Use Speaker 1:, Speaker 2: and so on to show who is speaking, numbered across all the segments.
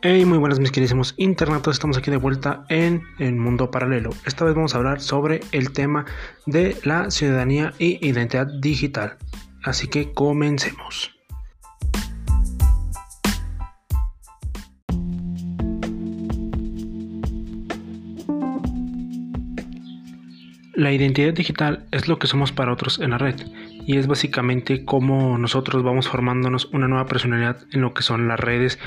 Speaker 1: Hey, muy buenas mis queridísimos internautas, estamos aquí de vuelta en el mundo paralelo. Esta vez vamos a hablar sobre el tema de la ciudadanía y identidad digital. Así que comencemos. La identidad digital es lo que somos para otros en la red y es básicamente cómo nosotros vamos formándonos una nueva personalidad en lo que son las redes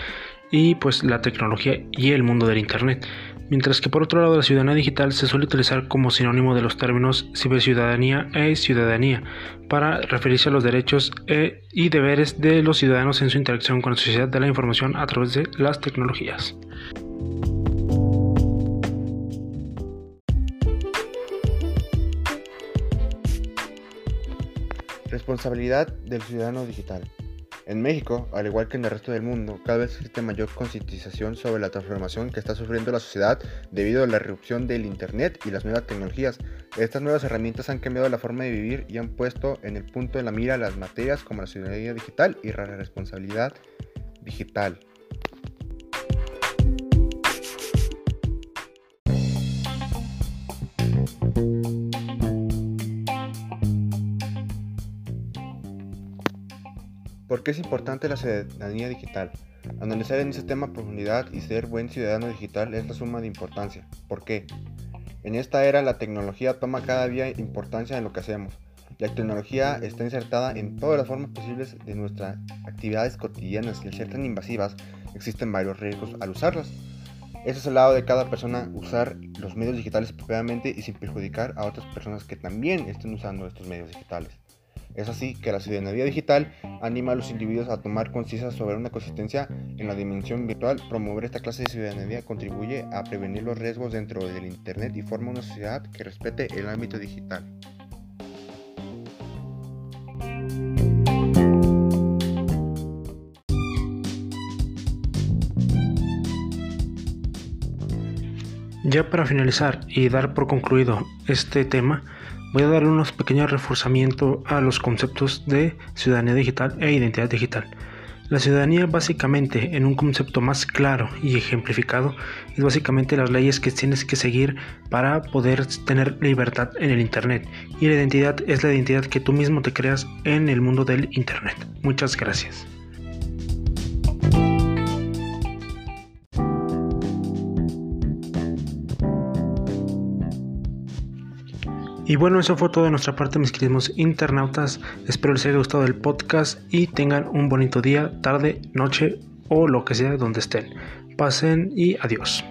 Speaker 1: y pues la tecnología y el mundo del Internet. Mientras que por otro lado la ciudadanía digital se suele utilizar como sinónimo de los términos ciberciudadanía e ciudadanía para referirse a los derechos e, y deberes de los ciudadanos en su interacción con la sociedad de la información a través de las tecnologías.
Speaker 2: Responsabilidad del ciudadano digital. En México, al igual que en el resto del mundo, cada vez existe mayor concientización sobre la transformación que está sufriendo la sociedad debido a la irrupción del Internet y las nuevas tecnologías. Estas nuevas herramientas han cambiado la forma de vivir y han puesto en el punto de la mira las materias como la ciudadanía digital y la responsabilidad digital. ¿Por qué es importante la ciudadanía digital? Analizar en ese tema a profundidad y ser buen ciudadano digital es la suma de importancia. ¿Por qué? En esta era la tecnología toma cada día importancia en lo que hacemos. La tecnología está insertada en todas las formas posibles de nuestras actividades cotidianas y al ser tan invasivas existen varios riesgos al usarlas. Ese es el lado de cada persona usar los medios digitales apropiadamente y sin perjudicar a otras personas que también estén usando estos medios digitales. Es así que la ciudadanía digital anima a los individuos a tomar conciencia sobre una consistencia en la dimensión virtual. Promover esta clase de ciudadanía contribuye a prevenir los riesgos dentro del Internet y forma una sociedad que respete el ámbito digital.
Speaker 1: Ya para finalizar y dar por concluido este tema, voy a dar unos pequeños reforzamientos a los conceptos de ciudadanía digital e identidad digital. La ciudadanía básicamente, en un concepto más claro y ejemplificado, es básicamente las leyes que tienes que seguir para poder tener libertad en el Internet. Y la identidad es la identidad que tú mismo te creas en el mundo del Internet. Muchas gracias. Y bueno, eso fue todo de nuestra parte, mis queridos internautas. Espero les haya gustado el podcast y tengan un bonito día, tarde, noche o lo que sea donde estén. Pasen y adiós.